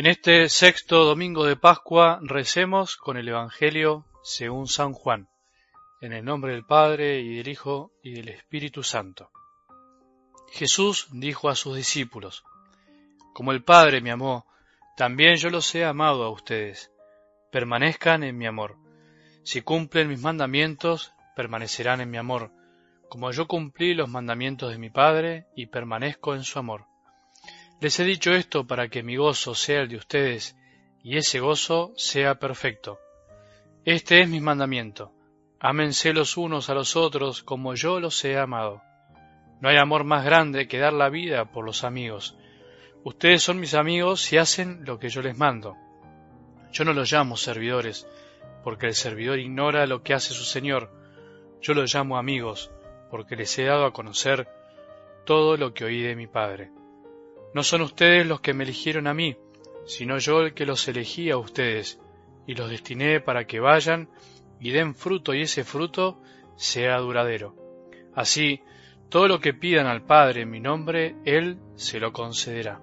En este sexto domingo de Pascua recemos con el Evangelio según San Juan, en el nombre del Padre y del Hijo y del Espíritu Santo. Jesús dijo a sus discípulos, Como el Padre me amó, también yo los he amado a ustedes. Permanezcan en mi amor. Si cumplen mis mandamientos, permanecerán en mi amor, como yo cumplí los mandamientos de mi Padre y permanezco en su amor. Les he dicho esto para que mi gozo sea el de ustedes y ese gozo sea perfecto. Este es mi mandamiento. Ámense los unos a los otros como yo los he amado. No hay amor más grande que dar la vida por los amigos. Ustedes son mis amigos si hacen lo que yo les mando. Yo no los llamo servidores, porque el servidor ignora lo que hace su Señor. Yo los llamo amigos, porque les he dado a conocer todo lo que oí de mi Padre. No son ustedes los que me eligieron a mí, sino yo el que los elegí a ustedes, y los destiné para que vayan y den fruto y ese fruto sea duradero. Así, todo lo que pidan al Padre en mi nombre, Él se lo concederá.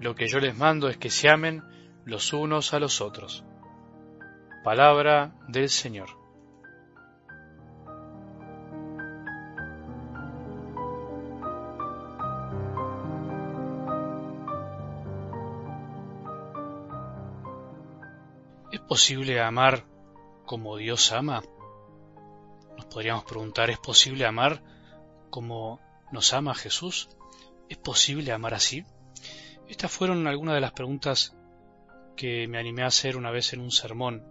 Lo que yo les mando es que se amen los unos a los otros. Palabra del Señor. Posible amar como Dios ama? Nos podríamos preguntar, ¿es posible amar como nos ama Jesús? ¿Es posible amar así? Estas fueron algunas de las preguntas que me animé a hacer una vez en un sermón.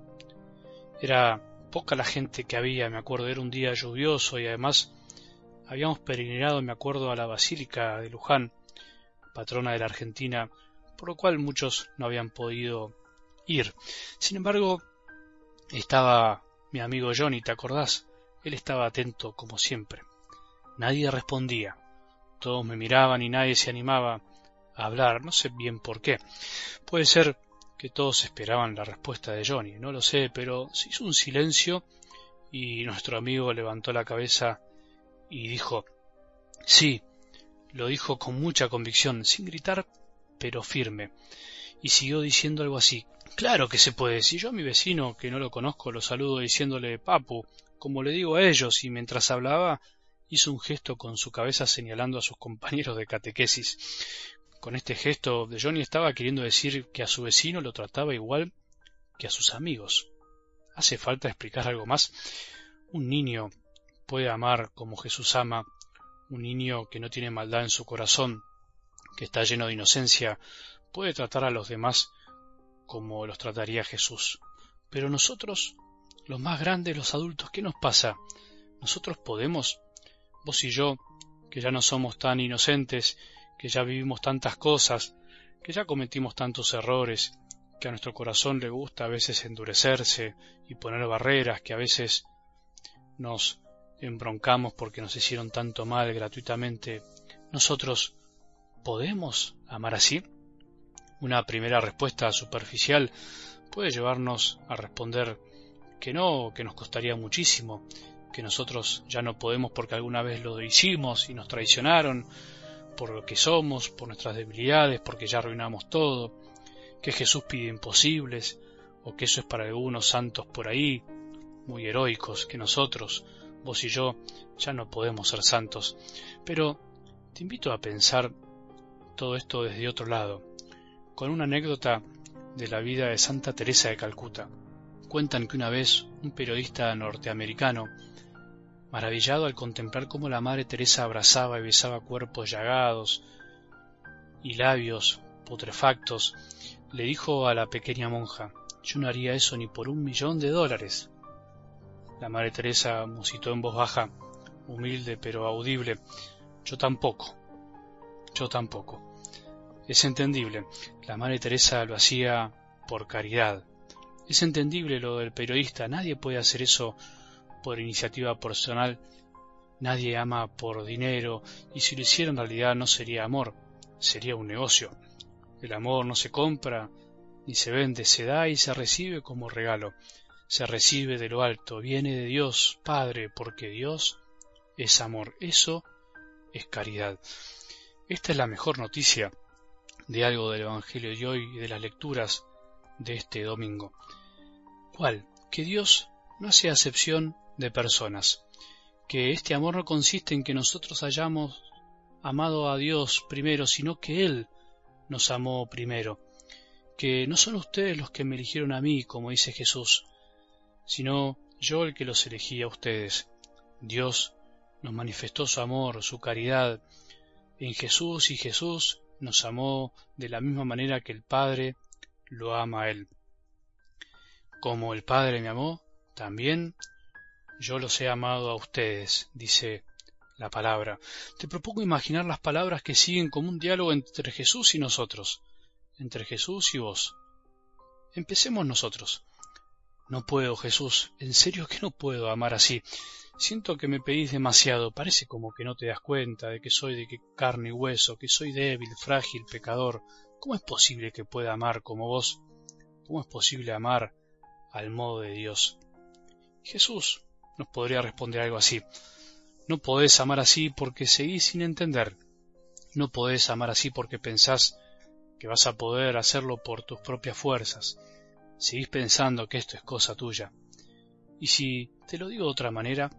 Era poca la gente que había, me acuerdo, era un día lluvioso y además habíamos peregrinado, me acuerdo, a la Basílica de Luján, patrona de la Argentina, por lo cual muchos no habían podido ir. Sin embargo, estaba mi amigo Johnny, ¿te acordás? Él estaba atento como siempre. Nadie respondía. Todos me miraban y nadie se animaba a hablar, no sé bien por qué. Puede ser que todos esperaban la respuesta de Johnny, no lo sé, pero se hizo un silencio y nuestro amigo levantó la cabeza y dijo Sí, lo dijo con mucha convicción, sin gritar, pero firme, y siguió diciendo algo así Claro que se puede. Si yo a mi vecino, que no lo conozco, lo saludo diciéndole papu, como le digo a ellos, y mientras hablaba hizo un gesto con su cabeza señalando a sus compañeros de catequesis. Con este gesto de Johnny estaba queriendo decir que a su vecino lo trataba igual que a sus amigos. ¿Hace falta explicar algo más? Un niño puede amar como Jesús ama, un niño que no tiene maldad en su corazón, que está lleno de inocencia, puede tratar a los demás como los trataría Jesús. Pero nosotros, los más grandes, los adultos, ¿qué nos pasa? Nosotros podemos, vos y yo, que ya no somos tan inocentes, que ya vivimos tantas cosas, que ya cometimos tantos errores, que a nuestro corazón le gusta a veces endurecerse y poner barreras, que a veces nos embroncamos porque nos hicieron tanto mal gratuitamente, nosotros podemos amar así? Una primera respuesta superficial puede llevarnos a responder que no, que nos costaría muchísimo, que nosotros ya no podemos porque alguna vez lo hicimos y nos traicionaron, por lo que somos, por nuestras debilidades, porque ya arruinamos todo, que Jesús pide imposibles, o que eso es para algunos santos por ahí, muy heroicos, que nosotros, vos y yo, ya no podemos ser santos. Pero te invito a pensar todo esto desde otro lado, con una anécdota de la vida de Santa Teresa de Calcuta. Cuentan que una vez un periodista norteamericano, maravillado al contemplar cómo la Madre Teresa abrazaba y besaba cuerpos llagados y labios putrefactos, le dijo a la pequeña monja, yo no haría eso ni por un millón de dólares. La Madre Teresa musitó en voz baja, humilde pero audible, yo tampoco, yo tampoco. Es entendible, la Madre Teresa lo hacía por caridad. Es entendible lo del periodista, nadie puede hacer eso por iniciativa personal, nadie ama por dinero, y si lo hiciera en realidad no sería amor, sería un negocio. El amor no se compra ni se vende, se da y se recibe como regalo, se recibe de lo alto, viene de Dios Padre, porque Dios es amor, eso es caridad. Esta es la mejor noticia de algo del Evangelio de hoy y de las lecturas de este domingo. ¿Cuál? Que Dios no hace acepción de personas, que este amor no consiste en que nosotros hayamos amado a Dios primero, sino que Él nos amó primero, que no son ustedes los que me eligieron a mí, como dice Jesús, sino yo el que los elegí a ustedes. Dios nos manifestó su amor, su caridad en Jesús y Jesús nos amó de la misma manera que el Padre lo ama a Él. Como el Padre me amó, también yo los he amado a ustedes, dice la palabra. Te propongo imaginar las palabras que siguen como un diálogo entre Jesús y nosotros, entre Jesús y vos. Empecemos nosotros. No puedo, Jesús, en serio que no puedo amar así. Siento que me pedís demasiado, parece como que no te das cuenta de que soy de carne y hueso, que soy débil, frágil, pecador. ¿Cómo es posible que pueda amar como vos? ¿Cómo es posible amar al modo de Dios? Jesús nos podría responder algo así. No podés amar así porque seguís sin entender. No podés amar así porque pensás que vas a poder hacerlo por tus propias fuerzas. Seguís pensando que esto es cosa tuya. Y si te lo digo de otra manera,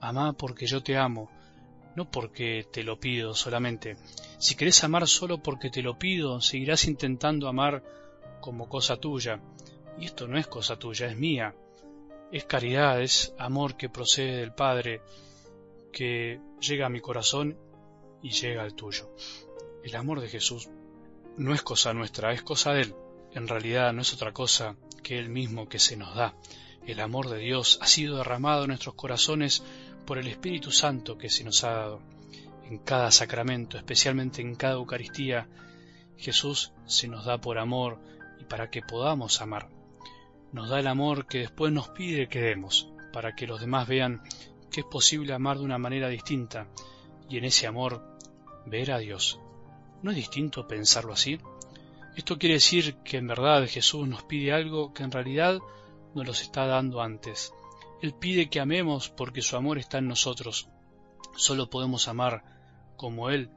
Amá porque yo te amo, no porque te lo pido solamente. Si querés amar solo porque te lo pido, seguirás intentando amar como cosa tuya. Y esto no es cosa tuya, es mía. Es caridad, es amor que procede del Padre, que llega a mi corazón y llega al tuyo. El amor de Jesús no es cosa nuestra, es cosa de Él. En realidad no es otra cosa que Él mismo que se nos da. El amor de Dios ha sido derramado en nuestros corazones por el Espíritu Santo que se nos ha dado. En cada sacramento, especialmente en cada Eucaristía, Jesús se nos da por amor y para que podamos amar. Nos da el amor que después nos pide que demos, para que los demás vean que es posible amar de una manera distinta y en ese amor ver a Dios. ¿No es distinto pensarlo así? Esto quiere decir que en verdad Jesús nos pide algo que en realidad nos los está dando antes, él pide que amemos porque su amor está en nosotros. Solo podemos amar como Él,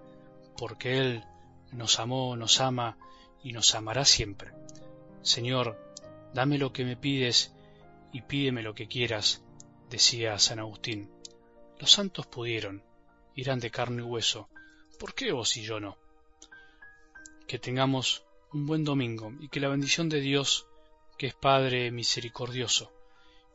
porque Él nos amó, nos ama y nos amará siempre. Señor, dame lo que me pides y pídeme lo que quieras, decía San Agustín. Los santos pudieron, irán de carne y hueso, ¿por qué vos y yo no? Que tengamos un buen domingo y que la bendición de Dios, que es Padre misericordioso,